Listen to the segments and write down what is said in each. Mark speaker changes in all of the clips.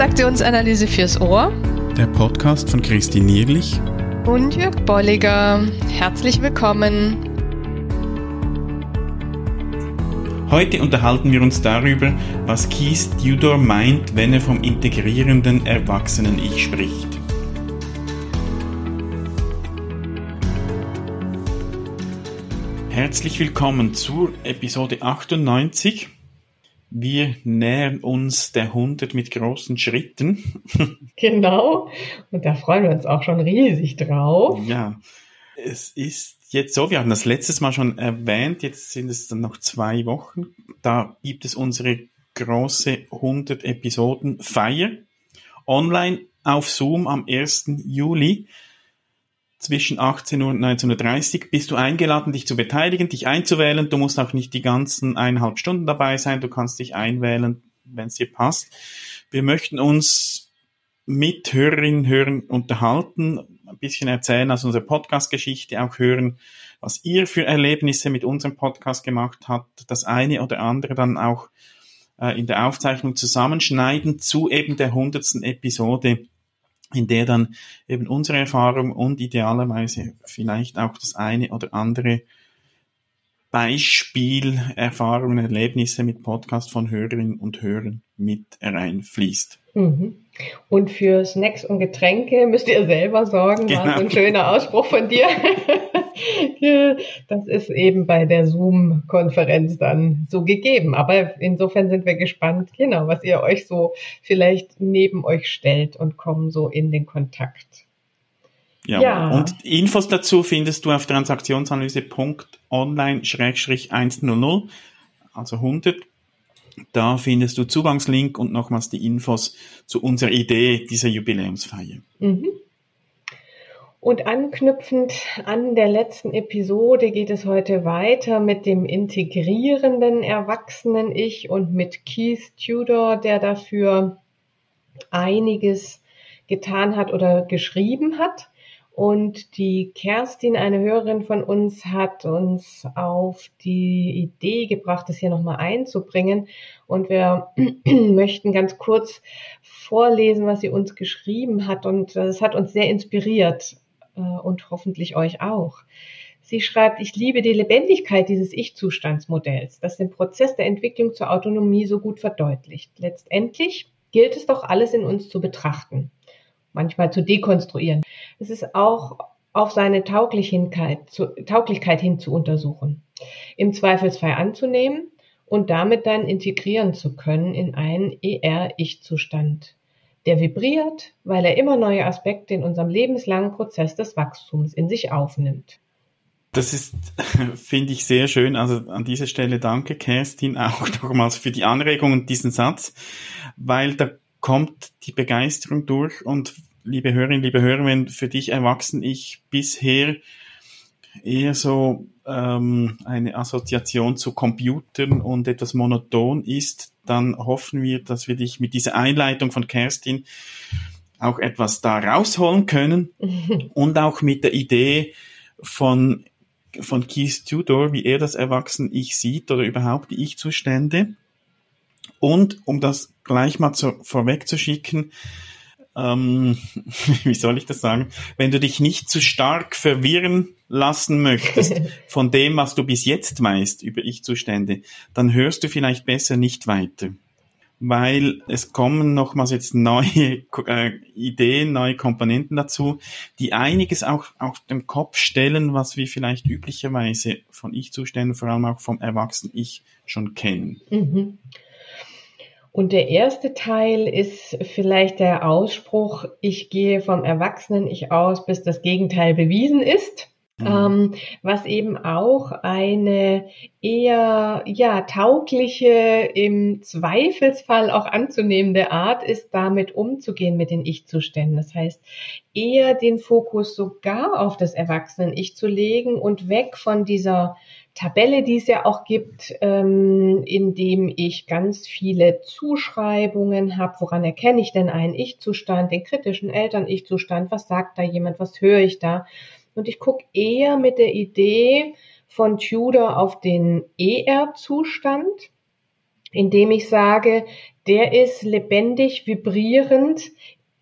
Speaker 1: Transaktionsanalyse fürs Ohr.
Speaker 2: Der Podcast von Christine Nierlich
Speaker 1: und Jörg Bolliger. Herzlich willkommen.
Speaker 2: Heute unterhalten wir uns darüber, was Keith Tudor meint, wenn er vom integrierenden Erwachsenen-Ich spricht. Herzlich willkommen zur Episode 98. Wir nähern uns der 100 mit großen Schritten.
Speaker 1: Genau. Und da freuen wir uns auch schon riesig drauf.
Speaker 2: Ja. Es ist jetzt so, wir haben das letztes Mal schon erwähnt, jetzt sind es dann noch zwei Wochen. Da gibt es unsere große 100 Episoden Feier online auf Zoom am 1. Juli zwischen 18 Uhr und 19.30 Uhr bist du eingeladen, dich zu beteiligen, dich einzuwählen. Du musst auch nicht die ganzen eineinhalb Stunden dabei sein. Du kannst dich einwählen, wenn es dir passt. Wir möchten uns mit Hörerinnen und Hörern unterhalten, ein bisschen erzählen aus unserer Podcast-Geschichte, auch hören, was ihr für Erlebnisse mit unserem Podcast gemacht habt, das eine oder andere dann auch äh, in der Aufzeichnung zusammenschneiden zu eben der hundertsten Episode in der dann eben unsere Erfahrung und idealerweise vielleicht auch das eine oder andere Beispiel, Erfahrungen, Erlebnisse mit Podcast von Hörerinnen und Hörern mit reinfließt.
Speaker 1: Mhm. Und für Snacks und Getränke müsst ihr selber sorgen, genau. war so ein schöner Ausspruch von dir. das ist eben bei der Zoom-Konferenz dann so gegeben. Aber insofern sind wir gespannt, genau, was ihr euch so vielleicht neben euch stellt und kommen so in den Kontakt.
Speaker 2: Ja, ja. und Infos dazu findest du auf transaktionsanalyse.online-100, also 100. Da findest du Zugangslink und nochmals die Infos zu unserer Idee dieser Jubiläumsfeier. Mhm.
Speaker 1: Und anknüpfend an der letzten Episode geht es heute weiter mit dem integrierenden Erwachsenen-Ich und mit Keith Tudor, der dafür einiges getan hat oder geschrieben hat. Und die Kerstin, eine Hörerin von uns, hat uns auf die Idee gebracht, das hier nochmal einzubringen. Und wir möchten ganz kurz vorlesen, was sie uns geschrieben hat. Und es hat uns sehr inspiriert äh, und hoffentlich euch auch. Sie schreibt, ich liebe die Lebendigkeit dieses Ich-Zustandsmodells, das den Prozess der Entwicklung zur Autonomie so gut verdeutlicht. Letztendlich gilt es doch alles in uns zu betrachten, manchmal zu dekonstruieren. Es ist auch auf seine Tauglichkeit, zu, Tauglichkeit hin zu untersuchen, im Zweifelsfall anzunehmen und damit dann integrieren zu können in einen ER-Ich-Zustand der vibriert, weil er immer neue Aspekte in unserem lebenslangen Prozess des Wachstums in sich aufnimmt.
Speaker 2: Das ist, finde ich, sehr schön. Also an dieser Stelle danke, Kerstin, auch nochmals für die Anregung und diesen Satz, weil da kommt die Begeisterung durch und liebe Hörerinnen, liebe Hörer, wenn für dich erwachsen ich bisher eher so ähm, eine Assoziation zu Computern und etwas monoton ist, dann hoffen wir, dass wir dich mit dieser Einleitung von Kerstin auch etwas da rausholen können und auch mit der Idee von, von Keith Tudor, wie er das Erwachsenen-Ich sieht oder überhaupt die Ich-Zustände. Und um das gleich mal zu, vorwegzuschicken, ähm, wie soll ich das sagen, wenn du dich nicht zu stark verwirren lassen möchtest von dem, was du bis jetzt weißt über Ich-Zustände, dann hörst du vielleicht besser nicht weiter. Weil es kommen nochmals jetzt neue äh, Ideen, neue Komponenten dazu, die einiges auch auf den Kopf stellen, was wir vielleicht üblicherweise von Ich-Zuständen, vor allem auch vom Erwachsenen-Ich schon kennen. Mhm.
Speaker 1: Und der erste Teil ist vielleicht der Ausspruch, ich gehe vom Erwachsenen-Ich aus, bis das Gegenteil bewiesen ist. Mhm. Ähm, was eben auch eine eher ja taugliche im Zweifelsfall auch anzunehmende Art ist, damit umzugehen mit den Ich-Zuständen. Das heißt, eher den Fokus sogar auf das Erwachsenen-Ich zu legen und weg von dieser Tabelle, die es ja auch gibt, ähm, in dem ich ganz viele Zuschreibungen habe. Woran erkenne ich denn einen Ich-Zustand, den kritischen Eltern-Ich-Zustand? Was sagt da jemand? Was höre ich da? Und ich gucke eher mit der Idee von Tudor auf den ER-Zustand indem ich sage, der ist lebendig, vibrierend,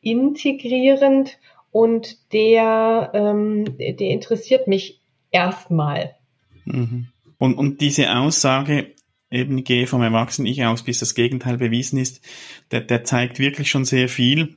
Speaker 1: integrierend und der, ähm, der interessiert mich erstmal.
Speaker 2: Mhm. Und, und diese Aussage, eben gehe vom Erwachsenen-Ich aus, bis das Gegenteil bewiesen ist, der, der zeigt wirklich schon sehr viel,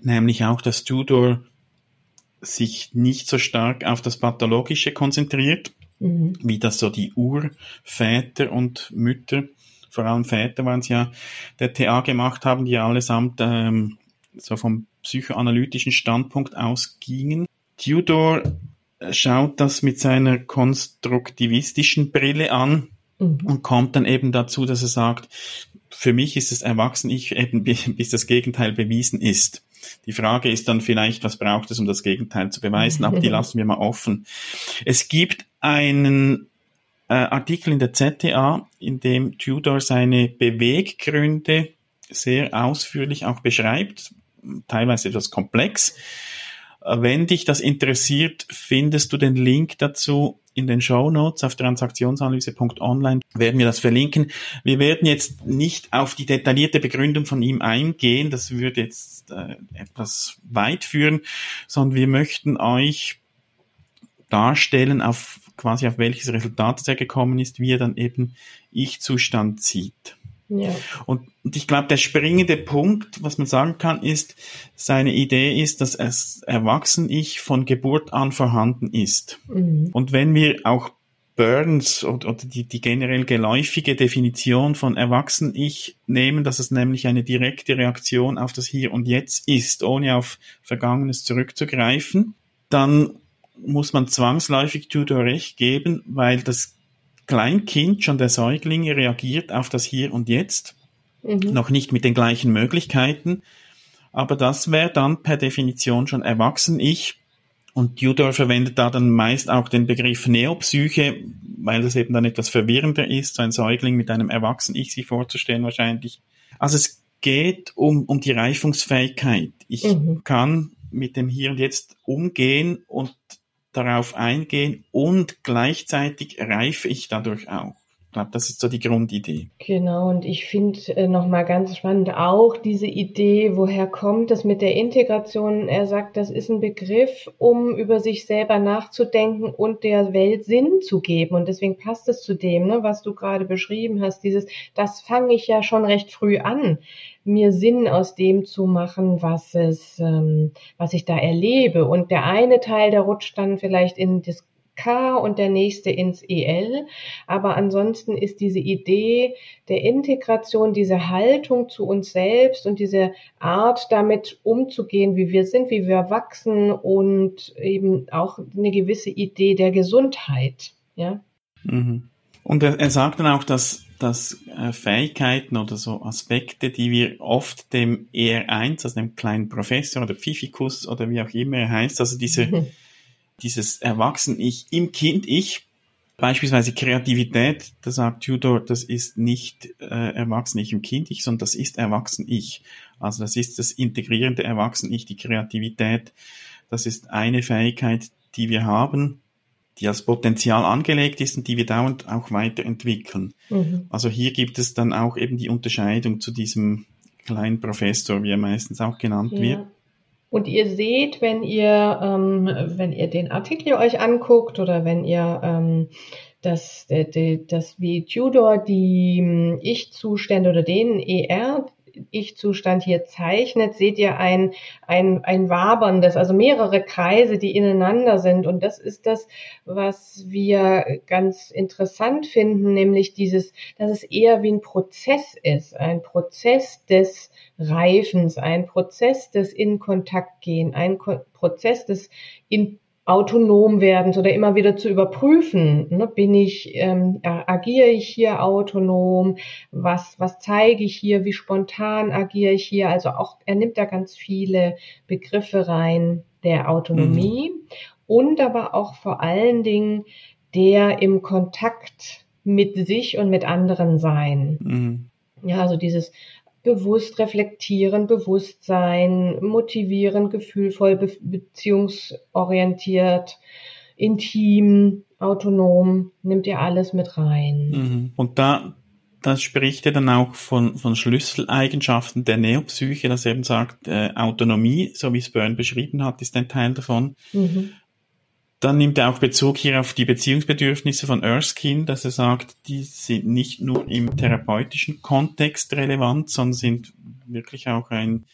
Speaker 2: nämlich auch, dass Tudor sich nicht so stark auf das Pathologische konzentriert, mhm. wie das so die Urväter und Mütter, vor allem Väter waren es ja, der TA gemacht haben, die allesamt ähm, so vom psychoanalytischen Standpunkt ausgingen. Tudor schaut das mit seiner konstruktivistischen Brille an mhm. und kommt dann eben dazu, dass er sagt, für mich ist es erwachsen ich eben bis das Gegenteil bewiesen ist. Die Frage ist dann vielleicht, was braucht es, um das Gegenteil zu beweisen, aber die lassen wir mal offen. Es gibt einen äh, Artikel in der ZTA, in dem Tudor seine Beweggründe sehr ausführlich auch beschreibt, teilweise etwas komplex. Äh, wenn dich das interessiert, findest du den Link dazu in den Show Notes auf transaktionsanalyse.online werden wir das verlinken. Wir werden jetzt nicht auf die detaillierte Begründung von ihm eingehen, das würde jetzt äh, etwas weit führen, sondern wir möchten euch darstellen, auf quasi auf welches Resultat er gekommen ist, wie er dann eben Ich-Zustand sieht. Ja. Und, und ich glaube, der springende Punkt, was man sagen kann, ist, seine Idee ist, dass das Erwachsen-Ich von Geburt an vorhanden ist. Mhm. Und wenn wir auch Burns oder, oder die, die generell geläufige Definition von Erwachsen-Ich nehmen, dass es nämlich eine direkte Reaktion auf das Hier und Jetzt ist, ohne auf Vergangenes zurückzugreifen, dann muss man zwangsläufig Tudor recht geben, weil das Kleinkind, schon der Säugling, reagiert auf das Hier und Jetzt, mhm. noch nicht mit den gleichen Möglichkeiten, aber das wäre dann per Definition schon erwachsen ich. Und Tudor verwendet da dann meist auch den Begriff Neopsyche, weil das eben dann etwas verwirrender ist, so ein Säugling mit einem Erwachsenen-Ich sich vorzustellen wahrscheinlich. Also es geht um, um die Reifungsfähigkeit. Ich mhm. kann mit dem Hier und Jetzt umgehen und darauf eingehen und gleichzeitig reife ich dadurch auch. Glaube, das ist so die Grundidee.
Speaker 1: Genau, und ich finde äh, nochmal ganz spannend auch diese Idee, woher kommt das mit der Integration? Er sagt, das ist ein Begriff, um über sich selber nachzudenken und der Welt Sinn zu geben. Und deswegen passt es zu dem, ne, was du gerade beschrieben hast, dieses, das fange ich ja schon recht früh an mir Sinn aus dem zu machen, was es, ähm, was ich da erlebe. Und der eine Teil, der rutscht dann vielleicht in das K und der nächste ins EL. Aber ansonsten ist diese Idee der Integration, diese Haltung zu uns selbst und diese Art, damit umzugehen, wie wir sind, wie wir wachsen und eben auch eine gewisse Idee der Gesundheit. Ja.
Speaker 2: Mhm. Und er, er sagt dann auch, dass dass äh, Fähigkeiten oder so Aspekte, die wir oft dem ER1, also dem kleinen Professor oder Pfiffikus oder wie auch immer er heißt, also diese, mhm. dieses Erwachsen-Ich im Kind-Ich, beispielsweise Kreativität, da sagt Tudor, das ist nicht äh, Erwachsen-Ich im Kind-Ich, sondern das ist Erwachsen-Ich. Also das ist das integrierende Erwachsen-Ich, die Kreativität. Das ist eine Fähigkeit, die wir haben die als Potenzial angelegt ist und die wir dauernd auch weiterentwickeln. Mhm. Also hier gibt es dann auch eben die Unterscheidung zu diesem kleinen Professor, wie er meistens auch genannt ja. wird.
Speaker 1: Und ihr seht, wenn ihr, ähm, wenn ihr den Artikel euch anguckt oder wenn ihr ähm, das, das, wie Tudor die ähm, Ich-Zustände oder den ER, ich-Zustand hier zeichnet, seht ihr ein, ein, ein waberndes, also mehrere Kreise, die ineinander sind. Und das ist das, was wir ganz interessant finden, nämlich dieses, dass es eher wie ein Prozess ist, ein Prozess des Reifens, ein Prozess des in Kontakt gehen, ein Ko Prozess des in autonom werden oder immer wieder zu überprüfen, ne, bin ich, ähm, agiere ich hier autonom, was, was zeige ich hier, wie spontan agiere ich hier, also auch, er nimmt da ganz viele Begriffe rein der Autonomie mhm. und aber auch vor allen Dingen der im Kontakt mit sich und mit anderen sein. Mhm. Ja, also dieses bewusst reflektieren, Bewusstsein, motivieren, gefühlvoll, be beziehungsorientiert, intim, autonom, nimmt ihr alles mit rein.
Speaker 2: Mhm. Und da da spricht er dann auch von, von Schlüsseleigenschaften der Neopsyche, dass eben sagt, äh, Autonomie, so wie es Byrne beschrieben hat, ist ein Teil davon. Mhm. Dann nimmt er auch Bezug hier auf die Beziehungsbedürfnisse von Erskine, dass er sagt, die sind nicht nur im therapeutischen Kontext relevant, sondern sind wirklich auch ein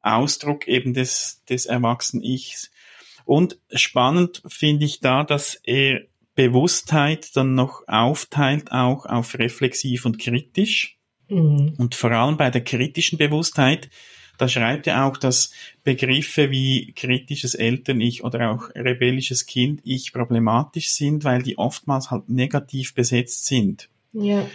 Speaker 2: Ausdruck eben des, des Erwachsenen-Ichs. Und spannend finde ich da, dass er Bewusstheit dann noch aufteilt auch auf reflexiv und kritisch. Mhm. Und vor allem bei der kritischen Bewusstheit da schreibt er auch, dass Begriffe wie kritisches Eltern-Ich oder auch rebellisches Kind-Ich problematisch sind, weil die oftmals halt negativ besetzt sind. Ja.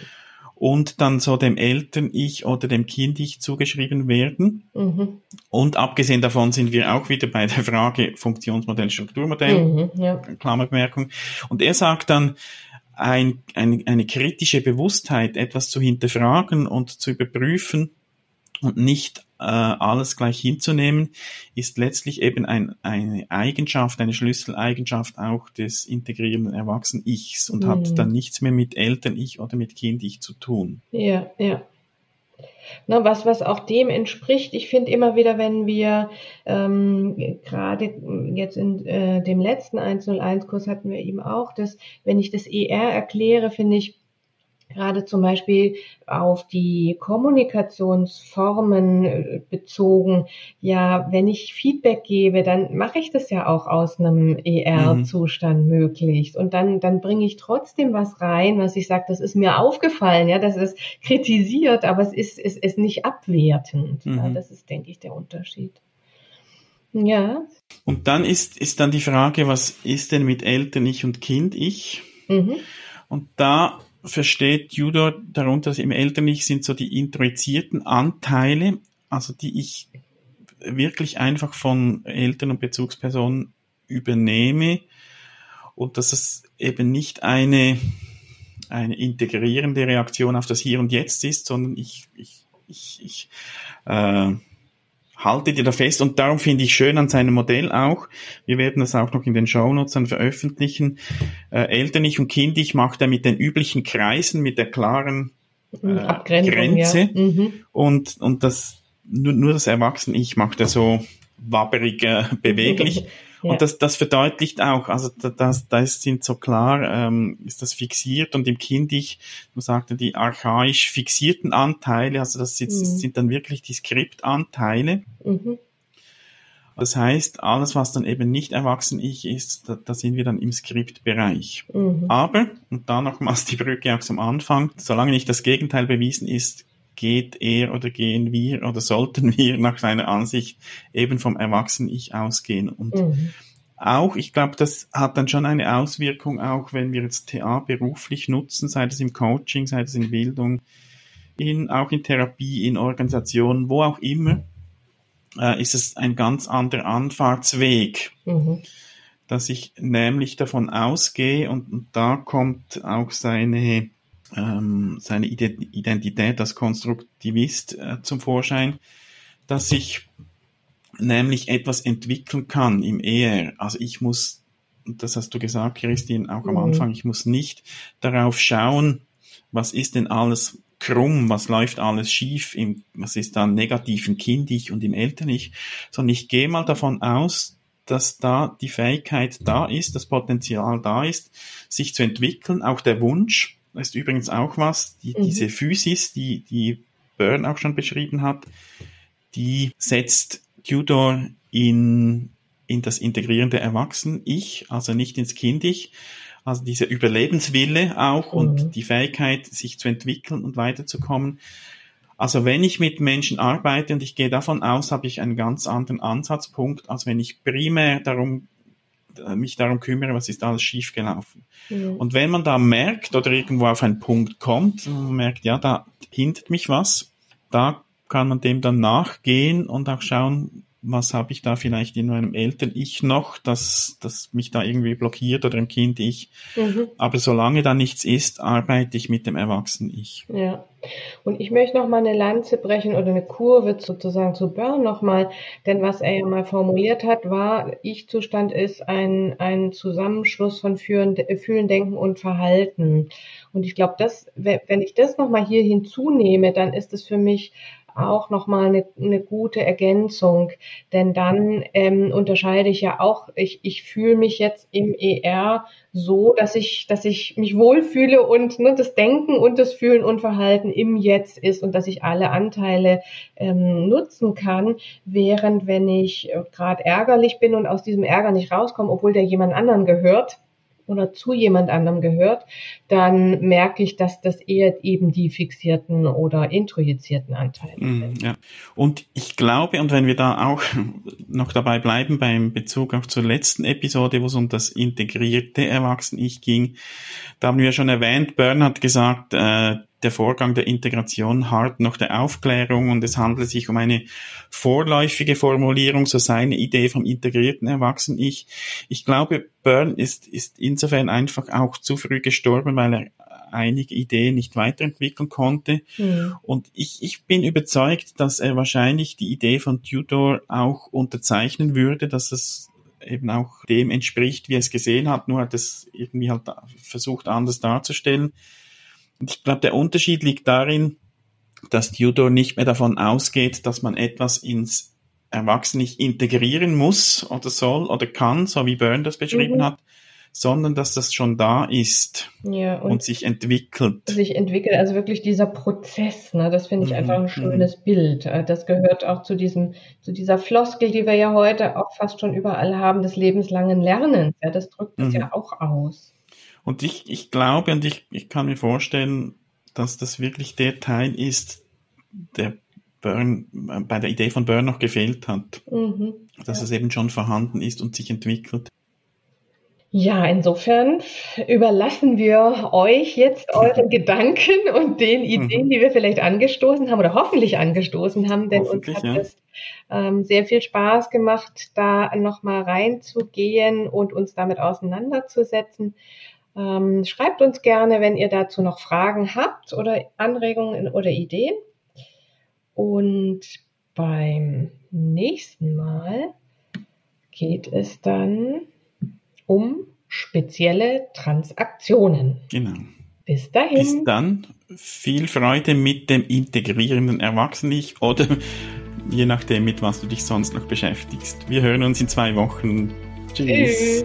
Speaker 2: Und dann so dem Eltern-Ich oder dem Kind-Ich zugeschrieben werden. Mhm. Und abgesehen davon sind wir auch wieder bei der Frage Funktionsmodell, Strukturmodell, mhm, ja. Klammerbemerkung. Und er sagt dann, ein, ein, eine kritische Bewusstheit, etwas zu hinterfragen und zu überprüfen und nicht äh, alles gleich hinzunehmen, ist letztlich eben ein, eine Eigenschaft, eine Schlüsseleigenschaft auch des integrierenden Erwachsenen-Ichs und mhm. hat dann nichts mehr mit Eltern-Ich oder mit Kind-Ich zu tun.
Speaker 1: Ja, ja. Na, was, was auch dem entspricht. Ich finde immer wieder, wenn wir ähm, gerade jetzt in äh, dem letzten 101-Kurs hatten wir eben auch, dass wenn ich das ER erkläre, finde ich, gerade zum Beispiel auf die Kommunikationsformen äh, bezogen, ja, wenn ich Feedback gebe, dann mache ich das ja auch aus einem ER-Zustand mhm. möglichst. Und dann, dann bringe ich trotzdem was rein, was ich sage, das ist mir aufgefallen, ja, das ist kritisiert, aber es ist, es ist nicht abwertend. Mhm. Ja, das ist, denke ich, der Unterschied.
Speaker 2: Ja. Und dann ist, ist dann die Frage, was ist denn mit Eltern ich und Kind ich? Mhm. Und da versteht Judo darunter, dass im Eltern-Ich sind so die introizierten Anteile, also die ich wirklich einfach von Eltern und Bezugspersonen übernehme und dass es eben nicht eine, eine integrierende Reaktion auf das Hier und Jetzt ist, sondern ich, ich, ich, ich äh, haltet ihr da fest und darum finde ich schön an seinem Modell auch, wir werden das auch noch in den Shownotes dann veröffentlichen, äh, Eltern-Ich und Kind-Ich macht er mit den üblichen Kreisen, mit der klaren äh, Grenze ja. mhm. und, und das nur, nur das Erwachsene-Ich macht er so wabberig, äh, beweglich. Und das, das verdeutlicht auch, also das, das sind so klar, ähm, ist das fixiert und im Kind-Ich, du sagte, die archaisch fixierten Anteile, also das sind, mhm. sind dann wirklich die Skriptanteile. Mhm. Das heißt, alles, was dann eben nicht Erwachsen-Ich ist, da, da, sind wir dann im Skriptbereich. Mhm. Aber, und da nochmals die Brücke auch zum Anfang, solange nicht das Gegenteil bewiesen ist, geht er oder gehen wir oder sollten wir nach seiner Ansicht eben vom Erwachsenen-Ich ausgehen. Und mhm. auch, ich glaube, das hat dann schon eine Auswirkung, auch wenn wir jetzt TA beruflich nutzen, sei es im Coaching, sei es in Bildung, in, auch in Therapie, in Organisationen, wo auch immer, äh, ist es ein ganz anderer Anfahrtsweg. Mhm. Dass ich nämlich davon ausgehe, und, und da kommt auch seine ähm, seine Identität als Konstruktivist äh, zum Vorschein, dass ich nämlich etwas entwickeln kann im ER. Also ich muss, das hast du gesagt, Christine, auch am mhm. Anfang, ich muss nicht darauf schauen, was ist denn alles krumm, was läuft alles schief, im, was ist dann negativ im Kind-Ich und im Eltern-Ich, sondern ich gehe mal davon aus, dass da die Fähigkeit da ist, das Potenzial da ist, sich zu entwickeln, auch der Wunsch, ist übrigens auch was, die, mhm. diese Physis, die, die Byrne auch schon beschrieben hat, die setzt Tudor in, in das integrierende Erwachsen-Ich, also nicht ins Kind-Ich, also dieser Überlebenswille auch mhm. und die Fähigkeit, sich zu entwickeln und weiterzukommen. Also wenn ich mit Menschen arbeite und ich gehe davon aus, habe ich einen ganz anderen Ansatzpunkt, als wenn ich primär darum mich darum kümmere, was ist alles schiefgelaufen. Mhm. Und wenn man da merkt oder irgendwo auf einen Punkt kommt, man merkt, ja, da hindert mich was, da kann man dem dann nachgehen und auch schauen, was habe ich da vielleicht in meinem Eltern-Ich noch, dass das mich da irgendwie blockiert oder im Kind-Ich. Mhm. Aber solange da nichts ist, arbeite ich mit dem Erwachsenen-Ich.
Speaker 1: Ja. Und ich möchte noch mal eine Lanze brechen oder eine Kurve sozusagen zu Burn noch mal, denn was er ja mal formuliert hat, war, Ich-Zustand ist ein, ein Zusammenschluss von Fühlen, Fühlen, Denken und Verhalten. Und ich glaube, wenn ich das noch mal hier hinzunehme, dann ist es für mich auch nochmal eine, eine gute Ergänzung, denn dann ähm, unterscheide ich ja auch, ich, ich fühle mich jetzt im ER so, dass ich, dass ich mich wohlfühle und ne, das Denken und das Fühlen und Verhalten im Jetzt ist und dass ich alle Anteile ähm, nutzen kann, während wenn ich äh, gerade ärgerlich bin und aus diesem Ärger nicht rauskomme, obwohl der jemand anderen gehört, oder zu jemand anderem gehört, dann merke ich, dass das eher eben die fixierten oder introjizierten Anteile mm, sind.
Speaker 2: Ja. Und ich glaube, und wenn wir da auch noch dabei bleiben beim Bezug auch zur letzten Episode, wo es um das integrierte Erwachsene-Ich ging, da haben wir schon erwähnt, Bern hat gesagt, äh, der Vorgang der Integration hart noch der Aufklärung und es handelt sich um eine vorläufige Formulierung, so seine Idee vom integrierten Erwachsenen-Ich. Ich glaube, Byrne ist, ist insofern einfach auch zu früh gestorben, weil er einige Ideen nicht weiterentwickeln konnte. Mhm. Und ich, ich bin überzeugt, dass er wahrscheinlich die Idee von Tudor auch unterzeichnen würde, dass es eben auch dem entspricht, wie er es gesehen hat, nur hat es irgendwie halt versucht anders darzustellen. Ich glaube, der Unterschied liegt darin, dass Tudor nicht mehr davon ausgeht, dass man etwas ins Erwachsene integrieren muss oder soll oder kann, so wie Byrne das beschrieben mhm. hat, sondern dass das schon da ist ja, und, und, sich entwickelt.
Speaker 1: Sich entwickelt, also wirklich dieser Prozess, ne, das finde ich mhm. einfach ein mhm. schönes mhm. Bild. Äh, das gehört auch zu diesem, zu dieser Floskel, die wir ja heute auch fast schon überall haben, des lebenslangen Lernens. Ja, das drückt es mhm. ja auch aus.
Speaker 2: Und ich, ich glaube und ich, ich kann mir vorstellen, dass das wirklich der Teil ist, der Burn, bei der Idee von Burn noch gefehlt hat. Mhm, dass ja. es eben schon vorhanden ist und sich entwickelt.
Speaker 1: Ja, insofern überlassen wir euch jetzt eure Gedanken und den Ideen, mhm. die wir vielleicht angestoßen haben oder hoffentlich angestoßen haben, denn uns hat ja. es ähm, sehr viel Spaß gemacht, da nochmal reinzugehen und uns damit auseinanderzusetzen. Ähm, schreibt uns gerne, wenn ihr dazu noch Fragen habt oder Anregungen oder Ideen. Und beim nächsten Mal geht es dann um spezielle Transaktionen.
Speaker 2: Genau.
Speaker 1: Bis dahin.
Speaker 2: Bis dann. Viel Freude mit dem integrierenden Erwachsenen oder je nachdem, mit was du dich sonst noch beschäftigst. Wir hören uns in zwei Wochen. Tschüss. Tschüss.